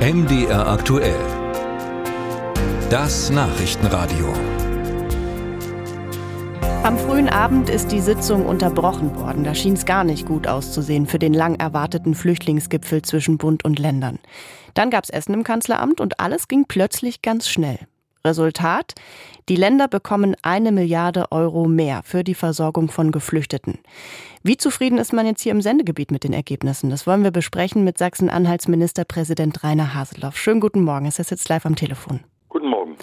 MDR aktuell. Das Nachrichtenradio. Am frühen Abend ist die Sitzung unterbrochen worden. Da schien es gar nicht gut auszusehen für den lang erwarteten Flüchtlingsgipfel zwischen Bund und Ländern. Dann gab es Essen im Kanzleramt und alles ging plötzlich ganz schnell. Resultat? Die Länder bekommen eine Milliarde Euro mehr für die Versorgung von Geflüchteten. Wie zufrieden ist man jetzt hier im Sendegebiet mit den Ergebnissen? Das wollen wir besprechen mit Sachsen-Anhalts Ministerpräsident Rainer Haseloff. Schönen guten Morgen. Es ist jetzt live am Telefon. Guten Morgen.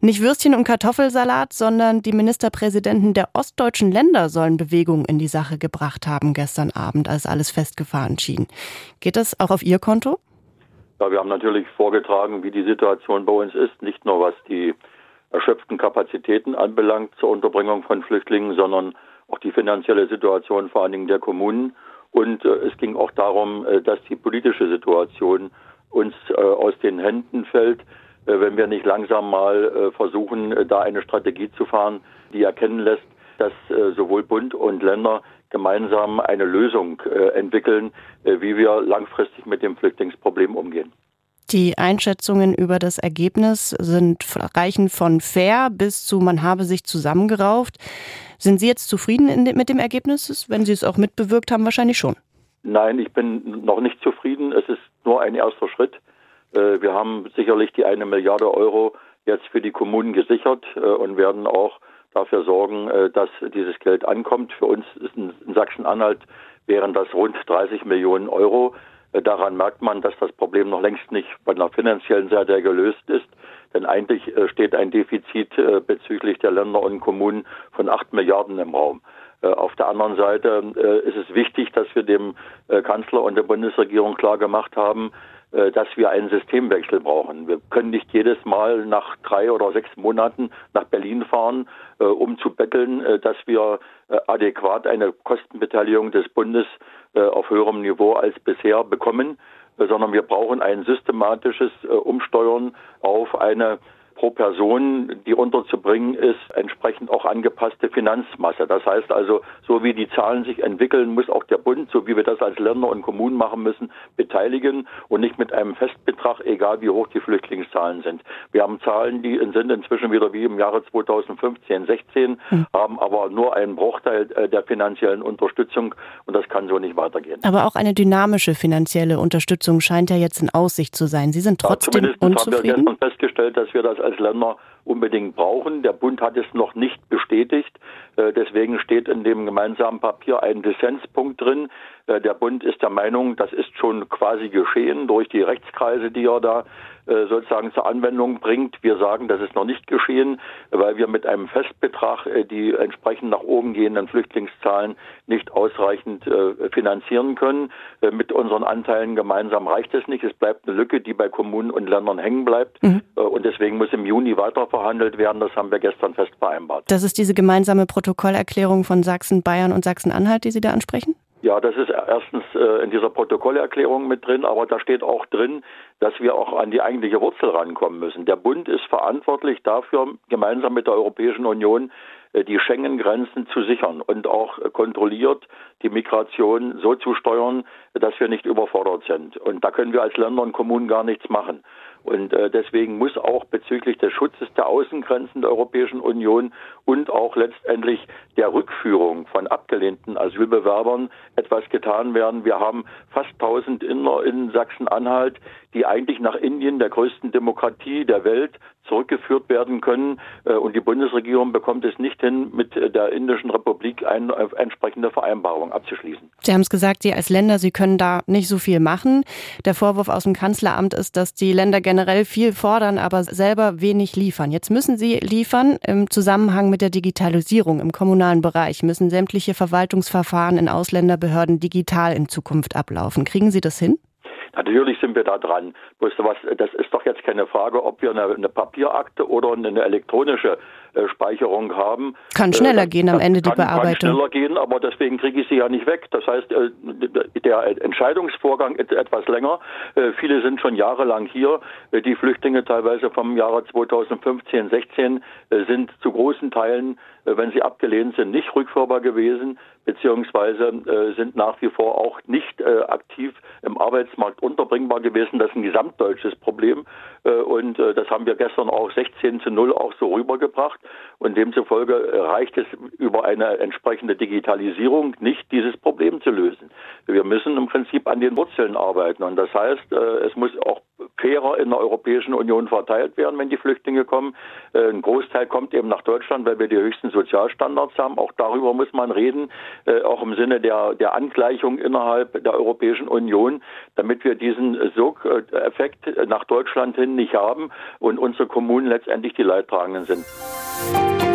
Nicht Würstchen und Kartoffelsalat, sondern die Ministerpräsidenten der ostdeutschen Länder sollen Bewegung in die Sache gebracht haben gestern Abend, als alles festgefahren schien. Geht das auch auf Ihr Konto? Ja, wir haben natürlich vorgetragen, wie die Situation bei uns ist, nicht nur was die erschöpften Kapazitäten anbelangt zur Unterbringung von Flüchtlingen, sondern auch die finanzielle Situation vor allen Dingen der Kommunen. Und äh, es ging auch darum, äh, dass die politische Situation uns äh, aus den Händen fällt, äh, wenn wir nicht langsam mal äh, versuchen, äh, da eine Strategie zu fahren, die erkennen lässt, dass sowohl Bund und Länder gemeinsam eine Lösung entwickeln, wie wir langfristig mit dem Flüchtlingsproblem umgehen. Die Einschätzungen über das Ergebnis sind reichen von fair bis zu man habe sich zusammengerauft. Sind Sie jetzt zufrieden mit dem Ergebnis? Wenn Sie es auch mitbewirkt haben, wahrscheinlich schon. Nein, ich bin noch nicht zufrieden. Es ist nur ein erster Schritt. Äh, wir haben sicherlich die eine Milliarde Euro jetzt für die Kommunen gesichert äh, und werden auch dafür sorgen, äh, dass dieses Geld ankommt. Für uns in Sachsen-Anhalt wären das rund 30 Millionen Euro. Daran merkt man, dass das Problem noch längst nicht von der finanziellen Seite gelöst ist. Denn eigentlich steht ein Defizit bezüglich der Länder und Kommunen von 8 Milliarden im Raum. Auf der anderen Seite ist es wichtig, dass wir dem Kanzler und der Bundesregierung klar gemacht haben, äh, dass wir einen Systemwechsel brauchen. Wir können nicht jedes Mal nach drei oder sechs Monaten nach Berlin fahren, äh, um zu betteln, äh, dass wir adäquat eine Kostenbeteiligung des Bundes auf höherem Niveau als bisher bekommen, sondern wir brauchen ein systematisches Umsteuern auf eine pro Person, die unterzubringen ist, entsprechend auch angepasste Finanzmasse. Das heißt also, so wie die Zahlen sich entwickeln, muss auch der Bund, so wie wir das als Länder und Kommunen machen müssen, beteiligen und nicht mit einem Festbetrag, egal wie hoch die Flüchtlingszahlen sind. Wir haben Zahlen, die sind inzwischen wieder wie im Jahre 2015, 16, mhm. haben aber nur einen Bruchteil äh, der finanziellen Unterstützung und das kann so nicht weitergehen. Aber auch eine dynamische finanzielle Unterstützung scheint ja jetzt in Aussicht zu sein. Sie sind trotzdem ja, unzufrieden? Festgestellt, dass wir das als Länder unbedingt brauchen. Der Bund hat es noch nicht bestätigt. Äh, deswegen steht in dem gemeinsamen Papier ein Dissenspunkt drin. Äh, der Bund ist der Meinung, das ist schon quasi geschehen durch die Rechtskreise, die er da äh, sozusagen zur Anwendung bringt. Wir sagen, das ist noch nicht geschehen, weil wir mit einem Festbetrag die entsprechend nach oben gehenden Flüchtlingszahlen nicht ausreichend finanzieren können. Mit unseren Anteilen gemeinsam reicht es nicht. Es bleibt eine Lücke, die bei Kommunen und Ländern hängen bleibt. Mhm. Und deswegen muss im Juni weiter verhandelt werden. Das haben wir gestern fest vereinbart. Das ist diese gemeinsame Protokollerklärung von Sachsen, Bayern und Sachsen-Anhalt, die Sie da ansprechen? Ja, das ist erstens äh, in dieser Protokollerklärung mit drin, aber da steht auch drin, dass wir auch an die eigentliche Wurzel rankommen müssen. Der Bund ist verantwortlich dafür, gemeinsam mit der Europäischen Union äh, die Schengen-Grenzen zu sichern und auch kontrolliert die Migration so zu steuern, dass wir nicht überfordert sind. Und da können wir als Länder und Kommunen gar nichts machen. Und äh, deswegen muss auch bezüglich des Schutzes der Außengrenzen der Europäischen Union und auch letztendlich der Rückführung von abgelehnten Asylbewerbern etwas getan werden. Wir haben fast 1000 Inner in Sachsen-Anhalt, die eigentlich nach Indien, der größten Demokratie der Welt, zurückgeführt werden können. Äh, und die Bundesregierung bekommt es nicht hin, mit der Indischen Republik eine entsprechende Vereinbarung abzuschließen. Sie haben es gesagt, Sie als Länder, Sie können da nicht so viel machen. Der Vorwurf aus dem Kanzleramt ist, dass die Länder generell viel fordern, aber selber wenig liefern. Jetzt müssen Sie liefern im Zusammenhang mit der Digitalisierung im kommunalen Bereich. Müssen sämtliche Verwaltungsverfahren in Ausländerbehörden digital in Zukunft ablaufen. Kriegen Sie das hin? Natürlich sind wir da dran. Bloß was, das ist doch jetzt keine Frage, ob wir eine, eine Papierakte oder eine elektronische äh, Speicherung haben. Kann schneller äh, gehen am Ende kann, die Bearbeitung. Kann schneller gehen, aber deswegen kriege ich sie ja nicht weg. Das heißt, äh, der Entscheidungsvorgang ist etwas länger. Äh, viele sind schon jahrelang hier. Äh, die Flüchtlinge teilweise vom Jahre 2015, 16 sind zu großen Teilen äh, wenn sie abgelehnt sind, nicht rückführbar gewesen, beziehungsweise äh, sind nach wie vor auch nicht äh, aktiv im Arbeitsmarkt unterbringbar gewesen. Das ist ein gesamtdeutsches Problem. Äh, und äh, das haben wir gestern auch 16 zu 0 auch so rübergebracht. Und demzufolge reicht es über eine entsprechende Digitalisierung nicht, dieses Problem zu lösen. Wir müssen im Prinzip an den Wurzeln arbeiten. Und das heißt, äh, es muss auch fairer in der Europäischen Union verteilt werden, wenn die Flüchtlinge kommen. Äh, ein Großteil kommt eben nach Deutschland, weil wir die höchsten Sozialstandards haben. Auch darüber muss man reden, äh, auch im Sinne der, der Angleichung innerhalb der Europäischen Union, damit wir diesen Sog-Effekt nach Deutschland hin nicht haben und unsere Kommunen letztendlich die Leidtragenden sind.